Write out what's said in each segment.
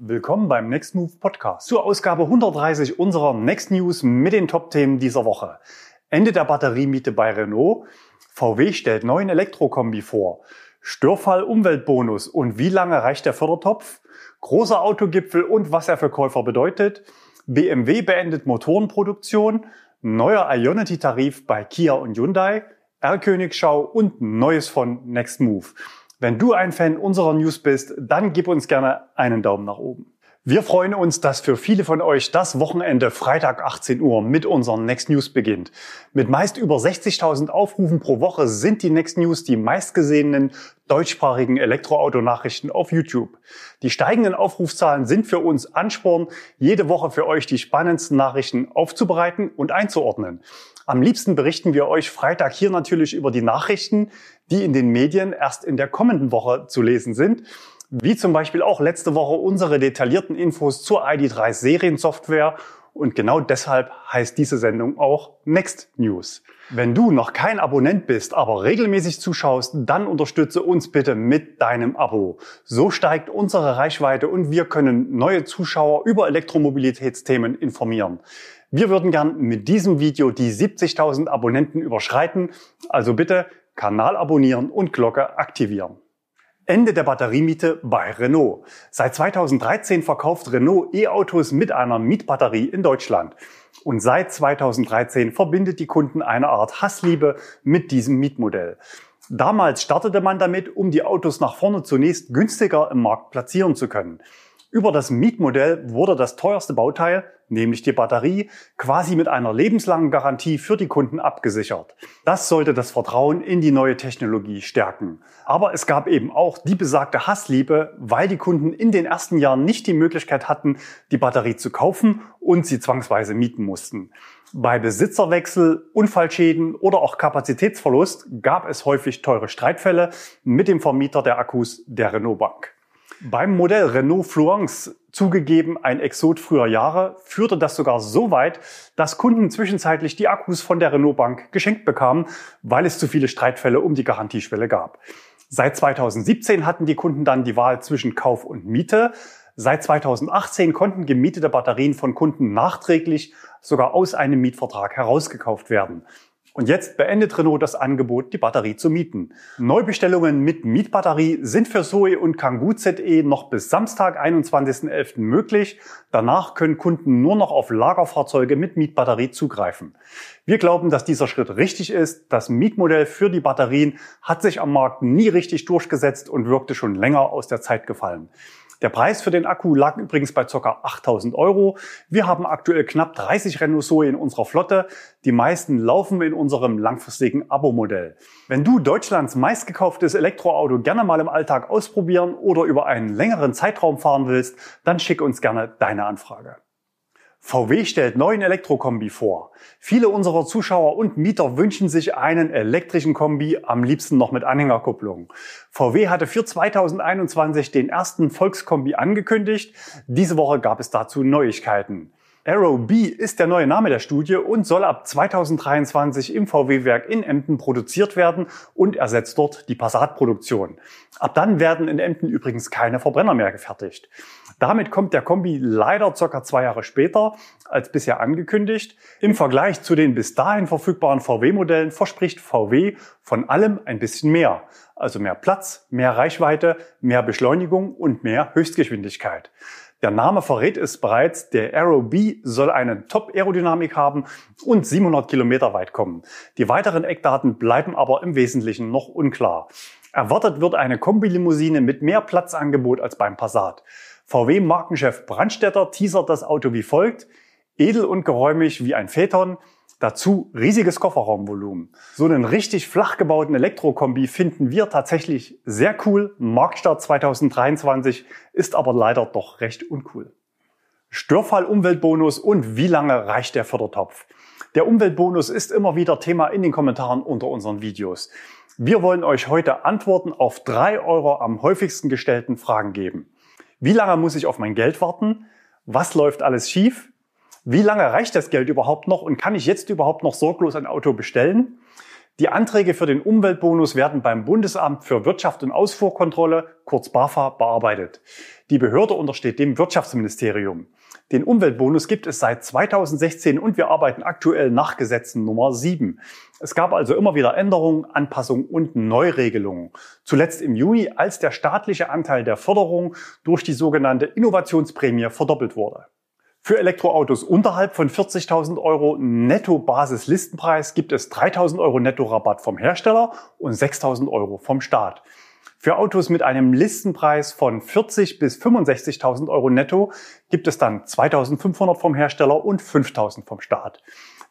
Willkommen beim Next Move Podcast zur Ausgabe 130 unserer Next News mit den Top-Themen dieser Woche. Ende der Batteriemiete bei Renault. VW stellt neuen Elektrokombi vor. Störfall Umweltbonus und wie lange reicht der Fördertopf? Großer Autogipfel und was er für Käufer bedeutet. BMW beendet Motorenproduktion. Neuer Ionity-Tarif bei Kia und Hyundai. R-Königschau und Neues von Next Move. Wenn du ein Fan unserer News bist, dann gib uns gerne einen Daumen nach oben. Wir freuen uns, dass für viele von euch das Wochenende Freitag 18 Uhr mit unseren Next News beginnt. Mit meist über 60.000 Aufrufen pro Woche sind die Next News die meistgesehenen deutschsprachigen Elektroautonachrichten auf YouTube. Die steigenden Aufrufzahlen sind für uns Ansporn, jede Woche für euch die spannendsten Nachrichten aufzubereiten und einzuordnen. Am liebsten berichten wir euch Freitag hier natürlich über die Nachrichten, die in den Medien erst in der kommenden Woche zu lesen sind. Wie zum Beispiel auch letzte Woche unsere detaillierten Infos zur ID3 Seriensoftware. Und genau deshalb heißt diese Sendung auch Next News. Wenn du noch kein Abonnent bist, aber regelmäßig zuschaust, dann unterstütze uns bitte mit deinem Abo. So steigt unsere Reichweite und wir können neue Zuschauer über Elektromobilitätsthemen informieren. Wir würden gern mit diesem Video die 70.000 Abonnenten überschreiten, also bitte Kanal abonnieren und Glocke aktivieren. Ende der Batteriemiete bei Renault. Seit 2013 verkauft Renault E-Autos mit einer Mietbatterie in Deutschland. Und seit 2013 verbindet die Kunden eine Art Hassliebe mit diesem Mietmodell. Damals startete man damit, um die Autos nach vorne zunächst günstiger im Markt platzieren zu können. Über das Mietmodell wurde das teuerste Bauteil, nämlich die Batterie, quasi mit einer lebenslangen Garantie für die Kunden abgesichert. Das sollte das Vertrauen in die neue Technologie stärken. Aber es gab eben auch die besagte Hassliebe, weil die Kunden in den ersten Jahren nicht die Möglichkeit hatten, die Batterie zu kaufen und sie zwangsweise mieten mussten. Bei Besitzerwechsel, Unfallschäden oder auch Kapazitätsverlust gab es häufig teure Streitfälle mit dem Vermieter der Akkus der Renault Bank. Beim Modell Renault Fluence, zugegeben ein Exot früher Jahre, führte das sogar so weit, dass Kunden zwischenzeitlich die Akkus von der Renault Bank geschenkt bekamen, weil es zu viele Streitfälle um die Garantieschwelle gab. Seit 2017 hatten die Kunden dann die Wahl zwischen Kauf und Miete. Seit 2018 konnten gemietete Batterien von Kunden nachträglich sogar aus einem Mietvertrag herausgekauft werden. Und jetzt beendet Renault das Angebot, die Batterie zu mieten. Neubestellungen mit Mietbatterie sind für Zoe und Kangoo ZE noch bis Samstag, 21.11. möglich. Danach können Kunden nur noch auf Lagerfahrzeuge mit Mietbatterie zugreifen. Wir glauben, dass dieser Schritt richtig ist. Das Mietmodell für die Batterien hat sich am Markt nie richtig durchgesetzt und wirkte schon länger aus der Zeit gefallen. Der Preis für den Akku lag übrigens bei ca. 8000 Euro. Wir haben aktuell knapp 30 Renault Zoe in unserer Flotte. Die meisten laufen in unserem langfristigen Abo-Modell. Wenn du Deutschlands meistgekauftes Elektroauto gerne mal im Alltag ausprobieren oder über einen längeren Zeitraum fahren willst, dann schick uns gerne deine Anfrage. VW stellt neuen Elektrokombi vor. Viele unserer Zuschauer und Mieter wünschen sich einen elektrischen Kombi, am liebsten noch mit Anhängerkupplung. VW hatte für 2021 den ersten Volkskombi angekündigt. Diese Woche gab es dazu Neuigkeiten. Aero B ist der neue Name der Studie und soll ab 2023 im VW-Werk in Emden produziert werden und ersetzt dort die Passat-Produktion. Ab dann werden in Emden übrigens keine Verbrenner mehr gefertigt. Damit kommt der Kombi leider circa zwei Jahre später als bisher angekündigt. Im Vergleich zu den bis dahin verfügbaren VW-Modellen verspricht VW von allem ein bisschen mehr. Also mehr Platz, mehr Reichweite, mehr Beschleunigung und mehr Höchstgeschwindigkeit. Der Name verrät es bereits, der Aero B soll eine Top-Aerodynamik haben und 700 Kilometer weit kommen. Die weiteren Eckdaten bleiben aber im Wesentlichen noch unklar. Erwartet wird eine Kombilimousine mit mehr Platzangebot als beim Passat. VW-Markenchef Brandstetter teasert das Auto wie folgt. Edel und geräumig wie ein Phaeton, Dazu riesiges Kofferraumvolumen. So einen richtig flach gebauten Elektrokombi finden wir tatsächlich sehr cool. Marktstart 2023 ist aber leider doch recht uncool. Störfall Umweltbonus und wie lange reicht der Fördertopf? Der Umweltbonus ist immer wieder Thema in den Kommentaren unter unseren Videos. Wir wollen euch heute Antworten auf drei eurer am häufigsten gestellten Fragen geben. Wie lange muss ich auf mein Geld warten? Was läuft alles schief? Wie lange reicht das Geld überhaupt noch und kann ich jetzt überhaupt noch sorglos ein Auto bestellen? Die Anträge für den Umweltbonus werden beim Bundesamt für Wirtschaft und Ausfuhrkontrolle, kurz BAFA, bearbeitet. Die Behörde untersteht dem Wirtschaftsministerium. Den Umweltbonus gibt es seit 2016 und wir arbeiten aktuell nach Gesetzen Nummer 7. Es gab also immer wieder Änderungen, Anpassungen und Neuregelungen. Zuletzt im Juni, als der staatliche Anteil der Förderung durch die sogenannte Innovationsprämie verdoppelt wurde. Für Elektroautos unterhalb von 40.000 Euro Netto-Basis-Listenpreis gibt es 3.000 Euro Netto-Rabatt vom Hersteller und 6.000 Euro vom Staat. Für Autos mit einem Listenpreis von 40 bis 65.000 Euro netto gibt es dann 2.500 vom Hersteller und 5.000 vom Staat.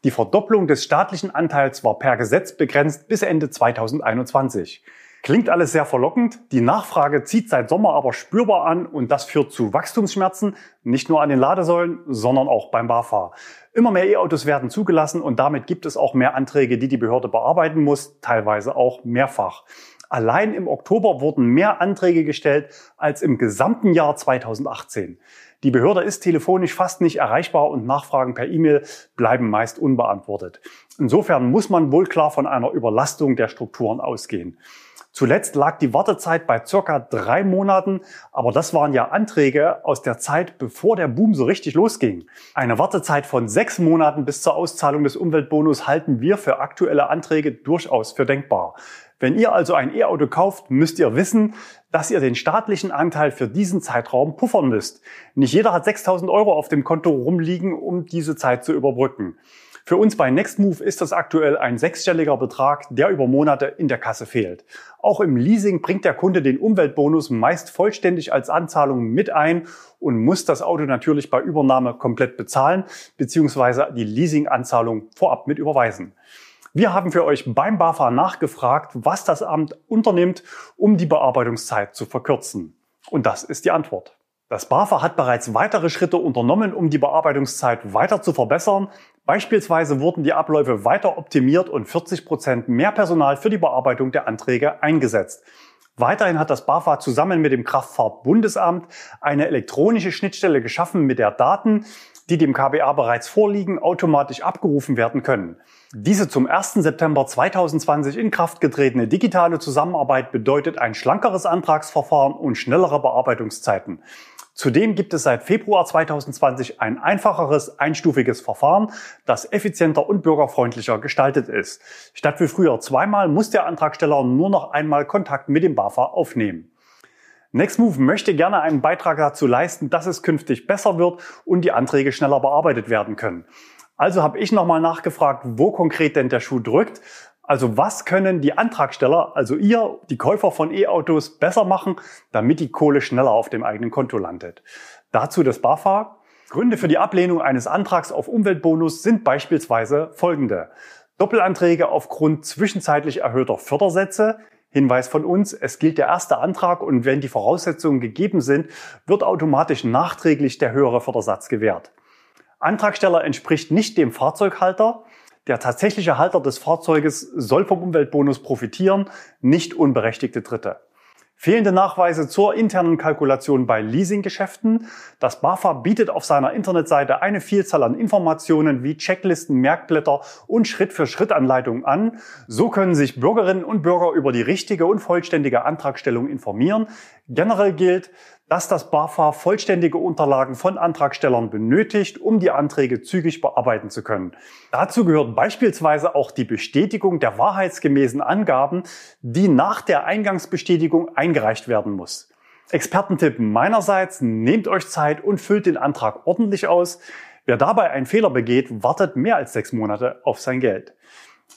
Die Verdopplung des staatlichen Anteils war per Gesetz begrenzt bis Ende 2021. Klingt alles sehr verlockend. Die Nachfrage zieht seit Sommer aber spürbar an und das führt zu Wachstumsschmerzen, nicht nur an den Ladesäulen, sondern auch beim BAFA. Immer mehr E-Autos werden zugelassen und damit gibt es auch mehr Anträge, die die Behörde bearbeiten muss, teilweise auch mehrfach. Allein im Oktober wurden mehr Anträge gestellt als im gesamten Jahr 2018. Die Behörde ist telefonisch fast nicht erreichbar und Nachfragen per E-Mail bleiben meist unbeantwortet. Insofern muss man wohl klar von einer Überlastung der Strukturen ausgehen. Zuletzt lag die Wartezeit bei circa drei Monaten, aber das waren ja Anträge aus der Zeit, bevor der Boom so richtig losging. Eine Wartezeit von sechs Monaten bis zur Auszahlung des Umweltbonus halten wir für aktuelle Anträge durchaus für denkbar. Wenn ihr also ein E-Auto kauft, müsst ihr wissen, dass ihr den staatlichen Anteil für diesen Zeitraum puffern müsst. Nicht jeder hat 6000 Euro auf dem Konto rumliegen, um diese Zeit zu überbrücken. Für uns bei Nextmove ist das aktuell ein sechsstelliger Betrag, der über Monate in der Kasse fehlt. Auch im Leasing bringt der Kunde den Umweltbonus meist vollständig als Anzahlung mit ein und muss das Auto natürlich bei Übernahme komplett bezahlen bzw. die Leasinganzahlung vorab mit überweisen. Wir haben für euch beim BAFA nachgefragt, was das Amt unternimmt, um die Bearbeitungszeit zu verkürzen. Und das ist die Antwort. Das BAFA hat bereits weitere Schritte unternommen, um die Bearbeitungszeit weiter zu verbessern. Beispielsweise wurden die Abläufe weiter optimiert und 40 Prozent mehr Personal für die Bearbeitung der Anträge eingesetzt. Weiterhin hat das BAFA zusammen mit dem Kraftfahrtbundesamt eine elektronische Schnittstelle geschaffen, mit der Daten, die dem KBA bereits vorliegen, automatisch abgerufen werden können. Diese zum 1. September 2020 in Kraft getretene digitale Zusammenarbeit bedeutet ein schlankeres Antragsverfahren und schnellere Bearbeitungszeiten. Zudem gibt es seit Februar 2020 ein einfacheres, einstufiges Verfahren, das effizienter und bürgerfreundlicher gestaltet ist. Statt wie früher zweimal muss der Antragsteller nur noch einmal Kontakt mit dem BAFA aufnehmen. Nextmove möchte gerne einen Beitrag dazu leisten, dass es künftig besser wird und die Anträge schneller bearbeitet werden können. Also habe ich nochmal nachgefragt, wo konkret denn der Schuh drückt also was können die Antragsteller, also ihr, die Käufer von E-Autos, besser machen, damit die Kohle schneller auf dem eigenen Konto landet? Dazu das BAFA. Gründe für die Ablehnung eines Antrags auf Umweltbonus sind beispielsweise folgende. Doppelanträge aufgrund zwischenzeitlich erhöhter Fördersätze. Hinweis von uns, es gilt der erste Antrag und wenn die Voraussetzungen gegeben sind, wird automatisch nachträglich der höhere Fördersatz gewährt. Antragsteller entspricht nicht dem Fahrzeughalter. Der tatsächliche Halter des Fahrzeuges soll vom Umweltbonus profitieren, nicht unberechtigte Dritte. Fehlende Nachweise zur internen Kalkulation bei Leasinggeschäften. Das BAFA bietet auf seiner Internetseite eine Vielzahl an Informationen wie Checklisten, Merkblätter und Schritt-für-Schritt-Anleitungen an. So können sich Bürgerinnen und Bürger über die richtige und vollständige Antragstellung informieren. Generell gilt, dass das BAFA vollständige Unterlagen von Antragstellern benötigt, um die Anträge zügig bearbeiten zu können. Dazu gehört beispielsweise auch die Bestätigung der wahrheitsgemäßen Angaben, die nach der Eingangsbestätigung eingereicht werden muss. Expertentipp meinerseits, nehmt euch Zeit und füllt den Antrag ordentlich aus. Wer dabei einen Fehler begeht, wartet mehr als sechs Monate auf sein Geld.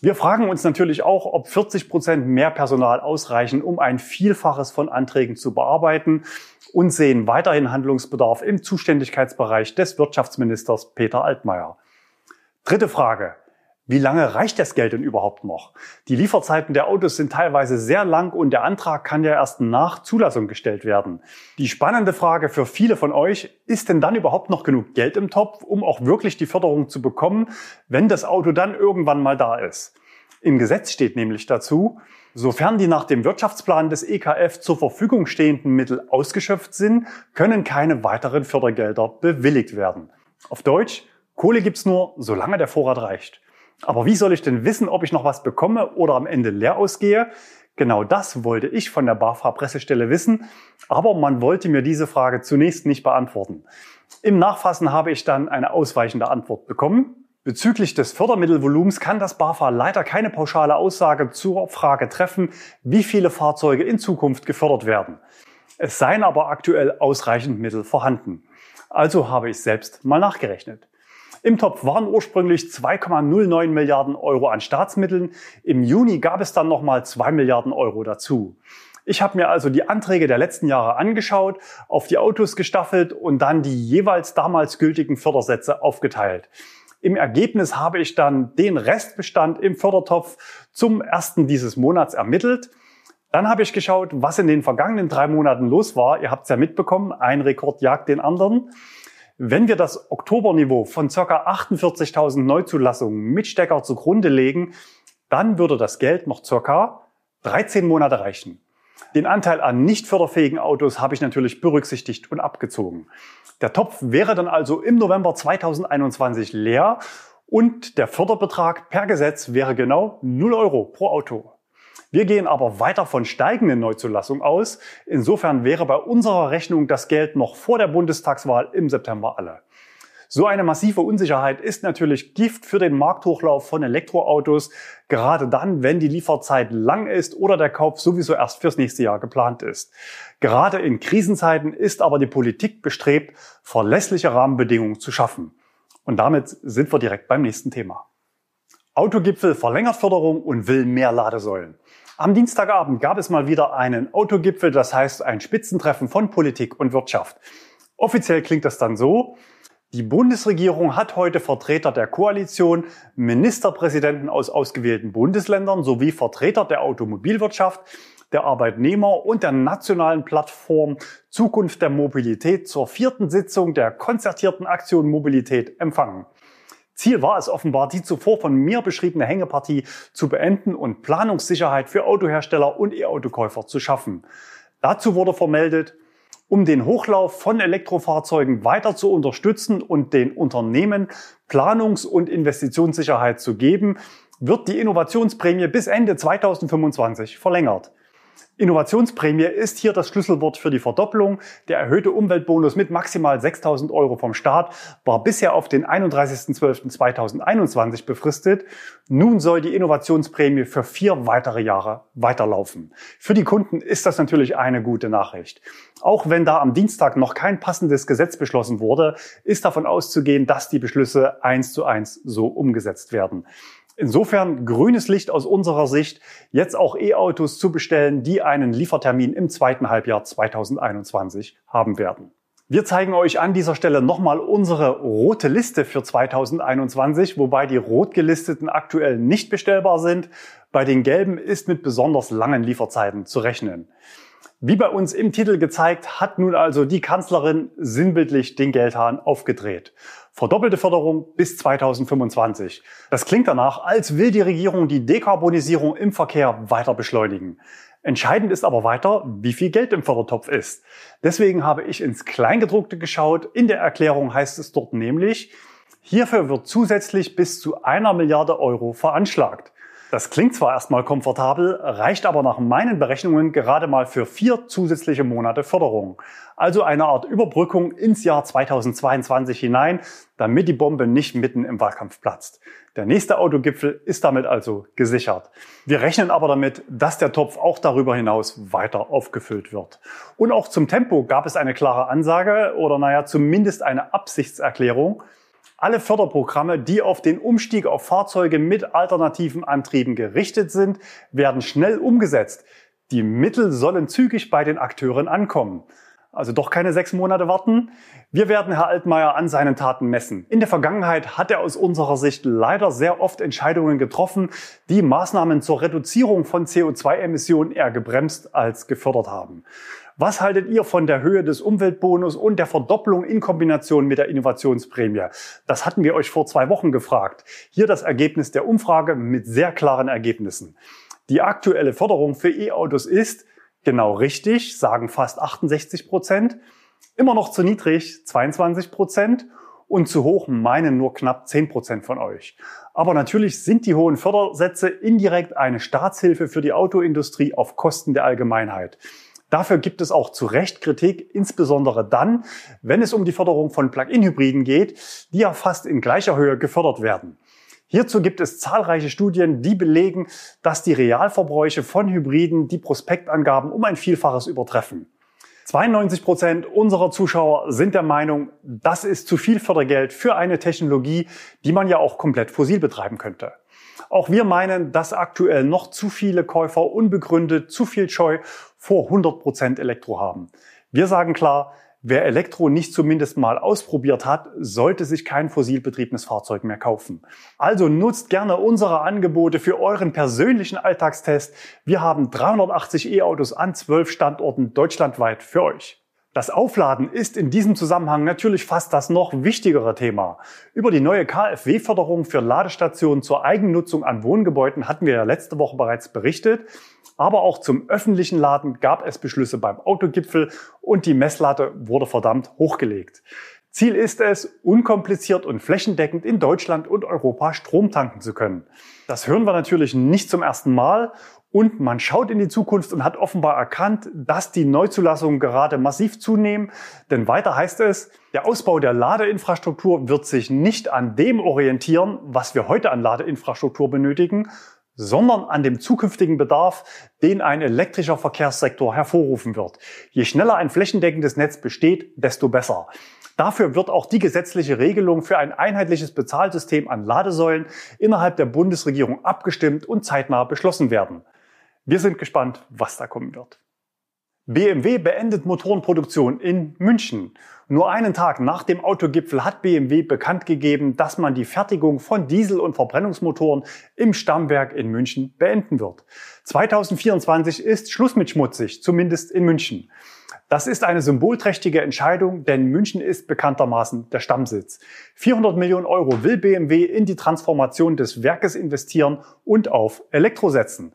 Wir fragen uns natürlich auch, ob 40 Prozent mehr Personal ausreichen, um ein Vielfaches von Anträgen zu bearbeiten und sehen weiterhin Handlungsbedarf im Zuständigkeitsbereich des Wirtschaftsministers Peter Altmaier. Dritte Frage. Wie lange reicht das Geld denn überhaupt noch? Die Lieferzeiten der Autos sind teilweise sehr lang und der Antrag kann ja erst nach Zulassung gestellt werden. Die spannende Frage für viele von euch, ist denn dann überhaupt noch genug Geld im Topf, um auch wirklich die Förderung zu bekommen, wenn das Auto dann irgendwann mal da ist? Im Gesetz steht nämlich dazu, Sofern die nach dem Wirtschaftsplan des EKF zur Verfügung stehenden Mittel ausgeschöpft sind, können keine weiteren Fördergelder bewilligt werden. Auf Deutsch, Kohle gibt's nur, solange der Vorrat reicht. Aber wie soll ich denn wissen, ob ich noch was bekomme oder am Ende leer ausgehe? Genau das wollte ich von der BAFA-Pressestelle wissen, aber man wollte mir diese Frage zunächst nicht beantworten. Im Nachfassen habe ich dann eine ausweichende Antwort bekommen. Bezüglich des Fördermittelvolumens kann das BAFA leider keine pauschale Aussage zur Frage treffen, wie viele Fahrzeuge in Zukunft gefördert werden. Es seien aber aktuell ausreichend Mittel vorhanden. Also habe ich selbst mal nachgerechnet. Im Topf waren ursprünglich 2,09 Milliarden Euro an Staatsmitteln. Im Juni gab es dann nochmal 2 Milliarden Euro dazu. Ich habe mir also die Anträge der letzten Jahre angeschaut, auf die Autos gestaffelt und dann die jeweils damals gültigen Fördersätze aufgeteilt. Im Ergebnis habe ich dann den Restbestand im Fördertopf zum ersten dieses Monats ermittelt. Dann habe ich geschaut, was in den vergangenen drei Monaten los war. Ihr habt es ja mitbekommen, ein Rekord jagt den anderen. Wenn wir das Oktoberniveau von ca. 48.000 Neuzulassungen mit Stecker zugrunde legen, dann würde das Geld noch ca. 13 Monate reichen. Den Anteil an nicht förderfähigen Autos habe ich natürlich berücksichtigt und abgezogen. Der Topf wäre dann also im November 2021 leer und der Förderbetrag per Gesetz wäre genau 0 Euro pro Auto. Wir gehen aber weiter von steigenden Neuzulassungen aus. Insofern wäre bei unserer Rechnung das Geld noch vor der Bundestagswahl im September alle. So eine massive Unsicherheit ist natürlich Gift für den Markthochlauf von Elektroautos, gerade dann, wenn die Lieferzeit lang ist oder der Kauf sowieso erst fürs nächste Jahr geplant ist. Gerade in Krisenzeiten ist aber die Politik bestrebt, verlässliche Rahmenbedingungen zu schaffen. Und damit sind wir direkt beim nächsten Thema. Autogipfel verlängert Förderung und will mehr Ladesäulen. Am Dienstagabend gab es mal wieder einen Autogipfel, das heißt ein Spitzentreffen von Politik und Wirtschaft. Offiziell klingt das dann so, die Bundesregierung hat heute Vertreter der Koalition, Ministerpräsidenten aus ausgewählten Bundesländern sowie Vertreter der Automobilwirtschaft, der Arbeitnehmer und der nationalen Plattform Zukunft der Mobilität zur vierten Sitzung der konzertierten Aktion Mobilität empfangen. Ziel war es offenbar, die zuvor von mir beschriebene Hängepartie zu beenden und Planungssicherheit für Autohersteller und E-Autokäufer zu schaffen. Dazu wurde vermeldet, um den Hochlauf von Elektrofahrzeugen weiter zu unterstützen und den Unternehmen Planungs- und Investitionssicherheit zu geben, wird die Innovationsprämie bis Ende 2025 verlängert. Innovationsprämie ist hier das Schlüsselwort für die Verdopplung. Der erhöhte Umweltbonus mit maximal 6.000 Euro vom Staat war bisher auf den 31.12.2021 befristet. Nun soll die Innovationsprämie für vier weitere Jahre weiterlaufen. Für die Kunden ist das natürlich eine gute Nachricht. Auch wenn da am Dienstag noch kein passendes Gesetz beschlossen wurde, ist davon auszugehen, dass die Beschlüsse eins zu eins so umgesetzt werden. Insofern grünes Licht aus unserer Sicht, jetzt auch E-Autos zu bestellen, die einen Liefertermin im zweiten Halbjahr 2021 haben werden. Wir zeigen euch an dieser Stelle nochmal unsere rote Liste für 2021, wobei die rot gelisteten aktuell nicht bestellbar sind. Bei den gelben ist mit besonders langen Lieferzeiten zu rechnen. Wie bei uns im Titel gezeigt, hat nun also die Kanzlerin sinnbildlich den Geldhahn aufgedreht. Verdoppelte Förderung bis 2025. Das klingt danach, als will die Regierung die Dekarbonisierung im Verkehr weiter beschleunigen. Entscheidend ist aber weiter, wie viel Geld im Fördertopf ist. Deswegen habe ich ins Kleingedruckte geschaut. In der Erklärung heißt es dort nämlich, hierfür wird zusätzlich bis zu einer Milliarde Euro veranschlagt. Das klingt zwar erstmal komfortabel, reicht aber nach meinen Berechnungen gerade mal für vier zusätzliche Monate Förderung. Also eine Art Überbrückung ins Jahr 2022 hinein, damit die Bombe nicht mitten im Wahlkampf platzt. Der nächste Autogipfel ist damit also gesichert. Wir rechnen aber damit, dass der Topf auch darüber hinaus weiter aufgefüllt wird. Und auch zum Tempo gab es eine klare Ansage oder naja, zumindest eine Absichtserklärung. Alle Förderprogramme, die auf den Umstieg auf Fahrzeuge mit alternativen Antrieben gerichtet sind, werden schnell umgesetzt. Die Mittel sollen zügig bei den Akteuren ankommen. Also doch keine sechs Monate warten. Wir werden Herr Altmaier an seinen Taten messen. In der Vergangenheit hat er aus unserer Sicht leider sehr oft Entscheidungen getroffen, die Maßnahmen zur Reduzierung von CO2-Emissionen eher gebremst als gefördert haben. Was haltet ihr von der Höhe des Umweltbonus und der Verdopplung in Kombination mit der Innovationsprämie? Das hatten wir euch vor zwei Wochen gefragt. Hier das Ergebnis der Umfrage mit sehr klaren Ergebnissen. Die aktuelle Förderung für E-Autos ist genau richtig, sagen fast 68 Prozent, immer noch zu niedrig, 22 Prozent und zu hoch meinen nur knapp 10% von euch. Aber natürlich sind die hohen Fördersätze indirekt eine Staatshilfe für die Autoindustrie auf Kosten der Allgemeinheit. Dafür gibt es auch zu Recht Kritik, insbesondere dann, wenn es um die Förderung von Plug-in-Hybriden geht, die ja fast in gleicher Höhe gefördert werden. Hierzu gibt es zahlreiche Studien, die belegen, dass die Realverbräuche von Hybriden die Prospektangaben um ein Vielfaches übertreffen. 92 Prozent unserer Zuschauer sind der Meinung, das ist zu viel Fördergeld für eine Technologie, die man ja auch komplett fossil betreiben könnte. Auch wir meinen, dass aktuell noch zu viele Käufer unbegründet zu viel Scheu vor 100 Prozent Elektro haben. Wir sagen klar, Wer Elektro nicht zumindest mal ausprobiert hat, sollte sich kein fossilbetriebenes Fahrzeug mehr kaufen. Also nutzt gerne unsere Angebote für euren persönlichen Alltagstest. Wir haben 380 E-Autos an 12 Standorten deutschlandweit für euch. Das Aufladen ist in diesem Zusammenhang natürlich fast das noch wichtigere Thema. Über die neue KfW-Förderung für Ladestationen zur Eigennutzung an Wohngebäuden hatten wir ja letzte Woche bereits berichtet. Aber auch zum öffentlichen Laden gab es Beschlüsse beim Autogipfel und die Messlatte wurde verdammt hochgelegt. Ziel ist es, unkompliziert und flächendeckend in Deutschland und Europa Strom tanken zu können. Das hören wir natürlich nicht zum ersten Mal und man schaut in die Zukunft und hat offenbar erkannt, dass die Neuzulassungen gerade massiv zunehmen. Denn weiter heißt es, der Ausbau der Ladeinfrastruktur wird sich nicht an dem orientieren, was wir heute an Ladeinfrastruktur benötigen, sondern an dem zukünftigen Bedarf, den ein elektrischer Verkehrssektor hervorrufen wird. Je schneller ein flächendeckendes Netz besteht, desto besser. Dafür wird auch die gesetzliche Regelung für ein einheitliches Bezahlsystem an Ladesäulen innerhalb der Bundesregierung abgestimmt und zeitnah beschlossen werden. Wir sind gespannt, was da kommen wird. BMW beendet Motorenproduktion in München. Nur einen Tag nach dem Autogipfel hat BMW bekannt gegeben, dass man die Fertigung von Diesel- und Verbrennungsmotoren im Stammwerk in München beenden wird. 2024 ist Schluss mit schmutzig, zumindest in München. Das ist eine symbolträchtige Entscheidung, denn München ist bekanntermaßen der Stammsitz. 400 Millionen Euro will BMW in die Transformation des Werkes investieren und auf Elektro setzen.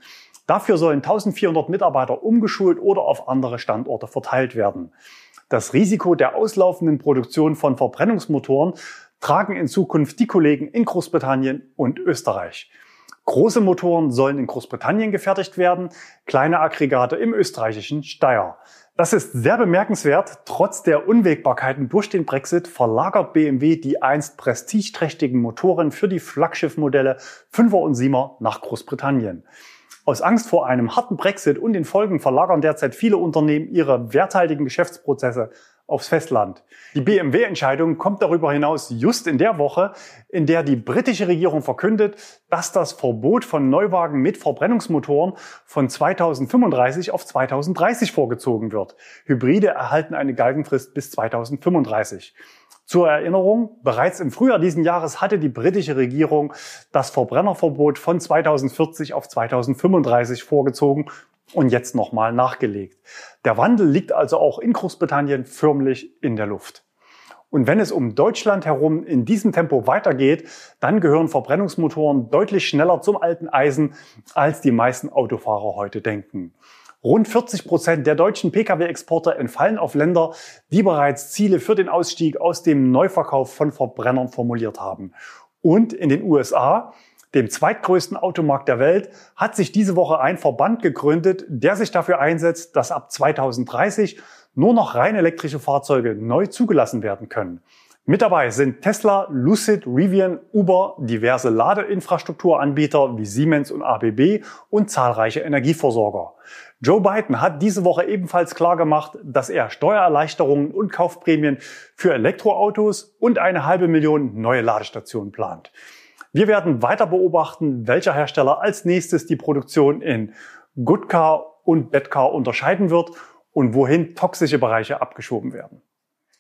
Dafür sollen 1400 Mitarbeiter umgeschult oder auf andere Standorte verteilt werden. Das Risiko der auslaufenden Produktion von Verbrennungsmotoren tragen in Zukunft die Kollegen in Großbritannien und Österreich. Große Motoren sollen in Großbritannien gefertigt werden, kleine Aggregate im österreichischen Steyr. Das ist sehr bemerkenswert. Trotz der Unwägbarkeiten durch den Brexit verlagert BMW die einst prestigeträchtigen Motoren für die Flaggschiffmodelle 5er und 7er nach Großbritannien. Aus Angst vor einem harten Brexit und den Folgen verlagern derzeit viele Unternehmen ihre werthaltigen Geschäftsprozesse aufs Festland. Die BMW-Entscheidung kommt darüber hinaus just in der Woche, in der die britische Regierung verkündet, dass das Verbot von Neuwagen mit Verbrennungsmotoren von 2035 auf 2030 vorgezogen wird. Hybride erhalten eine Galgenfrist bis 2035. Zur Erinnerung, bereits im Frühjahr diesen Jahres hatte die britische Regierung das Verbrennerverbot von 2040 auf 2035 vorgezogen und jetzt nochmal nachgelegt. Der Wandel liegt also auch in Großbritannien förmlich in der Luft. Und wenn es um Deutschland herum in diesem Tempo weitergeht, dann gehören Verbrennungsmotoren deutlich schneller zum alten Eisen, als die meisten Autofahrer heute denken. Rund 40 Prozent der deutschen Pkw-Exporte entfallen auf Länder, die bereits Ziele für den Ausstieg aus dem Neuverkauf von Verbrennern formuliert haben. Und in den USA, dem zweitgrößten Automarkt der Welt, hat sich diese Woche ein Verband gegründet, der sich dafür einsetzt, dass ab 2030 nur noch rein elektrische Fahrzeuge neu zugelassen werden können. Mit dabei sind Tesla, Lucid, Rivian, Uber, diverse Ladeinfrastrukturanbieter wie Siemens und ABB und zahlreiche Energieversorger. Joe Biden hat diese Woche ebenfalls klargemacht, dass er Steuererleichterungen und Kaufprämien für Elektroautos und eine halbe Million neue Ladestationen plant. Wir werden weiter beobachten, welcher Hersteller als nächstes die Produktion in Good Car und Bad Car unterscheiden wird und wohin toxische Bereiche abgeschoben werden.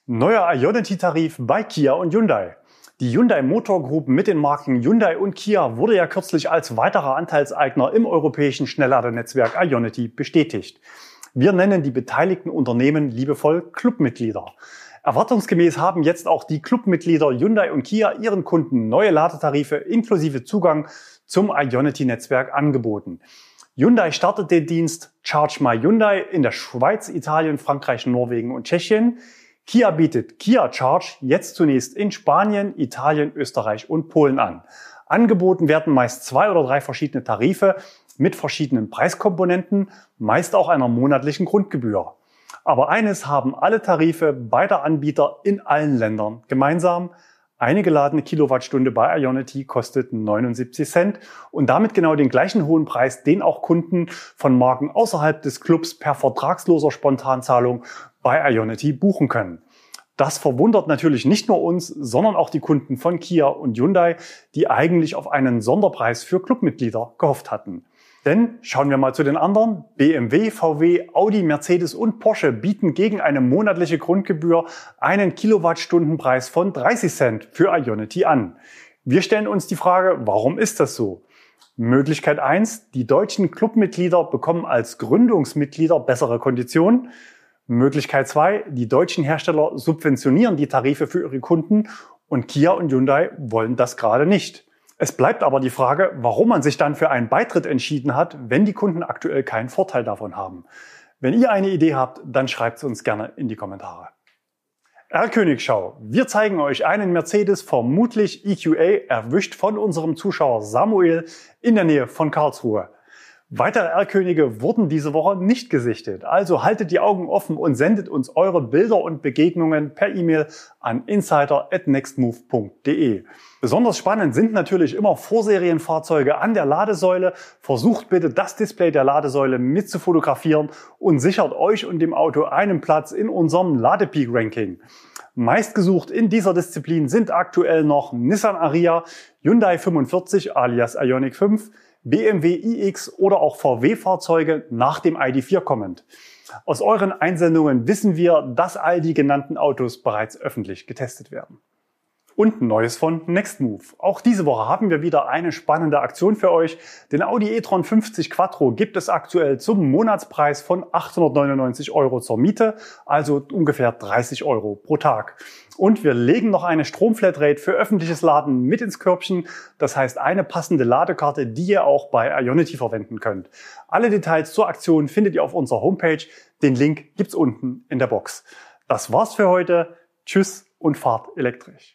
Neuer Ionity-Tarif bei Kia und Hyundai. Die Hyundai Motor Group mit den Marken Hyundai und Kia wurde ja kürzlich als weiterer Anteilseigner im europäischen Schnellladernetzwerk Ionity bestätigt. Wir nennen die beteiligten Unternehmen liebevoll Clubmitglieder. Erwartungsgemäß haben jetzt auch die Clubmitglieder Hyundai und Kia ihren Kunden neue Ladetarife inklusive Zugang zum Ionity-Netzwerk angeboten. Hyundai startet den Dienst Charge My Hyundai in der Schweiz, Italien, Frankreich, Norwegen und Tschechien. Kia bietet Kia Charge jetzt zunächst in Spanien, Italien, Österreich und Polen an. Angeboten werden meist zwei oder drei verschiedene Tarife mit verschiedenen Preiskomponenten, meist auch einer monatlichen Grundgebühr. Aber eines haben alle Tarife beider Anbieter in allen Ländern gemeinsam. Eine geladene Kilowattstunde bei Ionity kostet 79 Cent und damit genau den gleichen hohen Preis, den auch Kunden von Marken außerhalb des Clubs per vertragsloser Spontanzahlung bei Ionity buchen können. Das verwundert natürlich nicht nur uns, sondern auch die Kunden von Kia und Hyundai, die eigentlich auf einen Sonderpreis für Clubmitglieder gehofft hatten. Denn schauen wir mal zu den anderen. BMW, VW, Audi, Mercedes und Porsche bieten gegen eine monatliche Grundgebühr einen Kilowattstundenpreis von 30 Cent für Ionity an. Wir stellen uns die Frage, warum ist das so? Möglichkeit eins: Die deutschen Clubmitglieder bekommen als Gründungsmitglieder bessere Konditionen. Möglichkeit zwei: Die deutschen Hersteller subventionieren die Tarife für ihre Kunden und Kia und Hyundai wollen das gerade nicht. Es bleibt aber die Frage, warum man sich dann für einen Beitritt entschieden hat, wenn die Kunden aktuell keinen Vorteil davon haben. Wenn ihr eine Idee habt, dann schreibt es uns gerne in die Kommentare. R-Königschau. Wir zeigen euch einen Mercedes, vermutlich EQA, erwischt von unserem Zuschauer Samuel in der Nähe von Karlsruhe. Weitere R-Könige wurden diese Woche nicht gesichtet. Also haltet die Augen offen und sendet uns eure Bilder und Begegnungen per E-Mail an insider@nextmove.de. Besonders spannend sind natürlich immer Vorserienfahrzeuge an der Ladesäule. Versucht bitte das Display der Ladesäule mit zu fotografieren und sichert euch und dem Auto einen Platz in unserem Ladepeak-Ranking. Meistgesucht in dieser Disziplin sind aktuell noch Nissan Ariya, Hyundai 45 alias Ioniq 5, BMW iX oder auch VW-Fahrzeuge nach dem ID4 kommend. Aus euren Einsendungen wissen wir, dass all die genannten Autos bereits öffentlich getestet werden. Und Neues von Nextmove. Auch diese Woche haben wir wieder eine spannende Aktion für euch. Den Audi e-tron 50 Quattro gibt es aktuell zum Monatspreis von 899 Euro zur Miete, also ungefähr 30 Euro pro Tag. Und wir legen noch eine Stromflatrate für öffentliches Laden mit ins Körbchen. Das heißt eine passende Ladekarte, die ihr auch bei Ionity verwenden könnt. Alle Details zur Aktion findet ihr auf unserer Homepage. Den Link gibt's unten in der Box. Das war's für heute. Tschüss und fahrt elektrisch.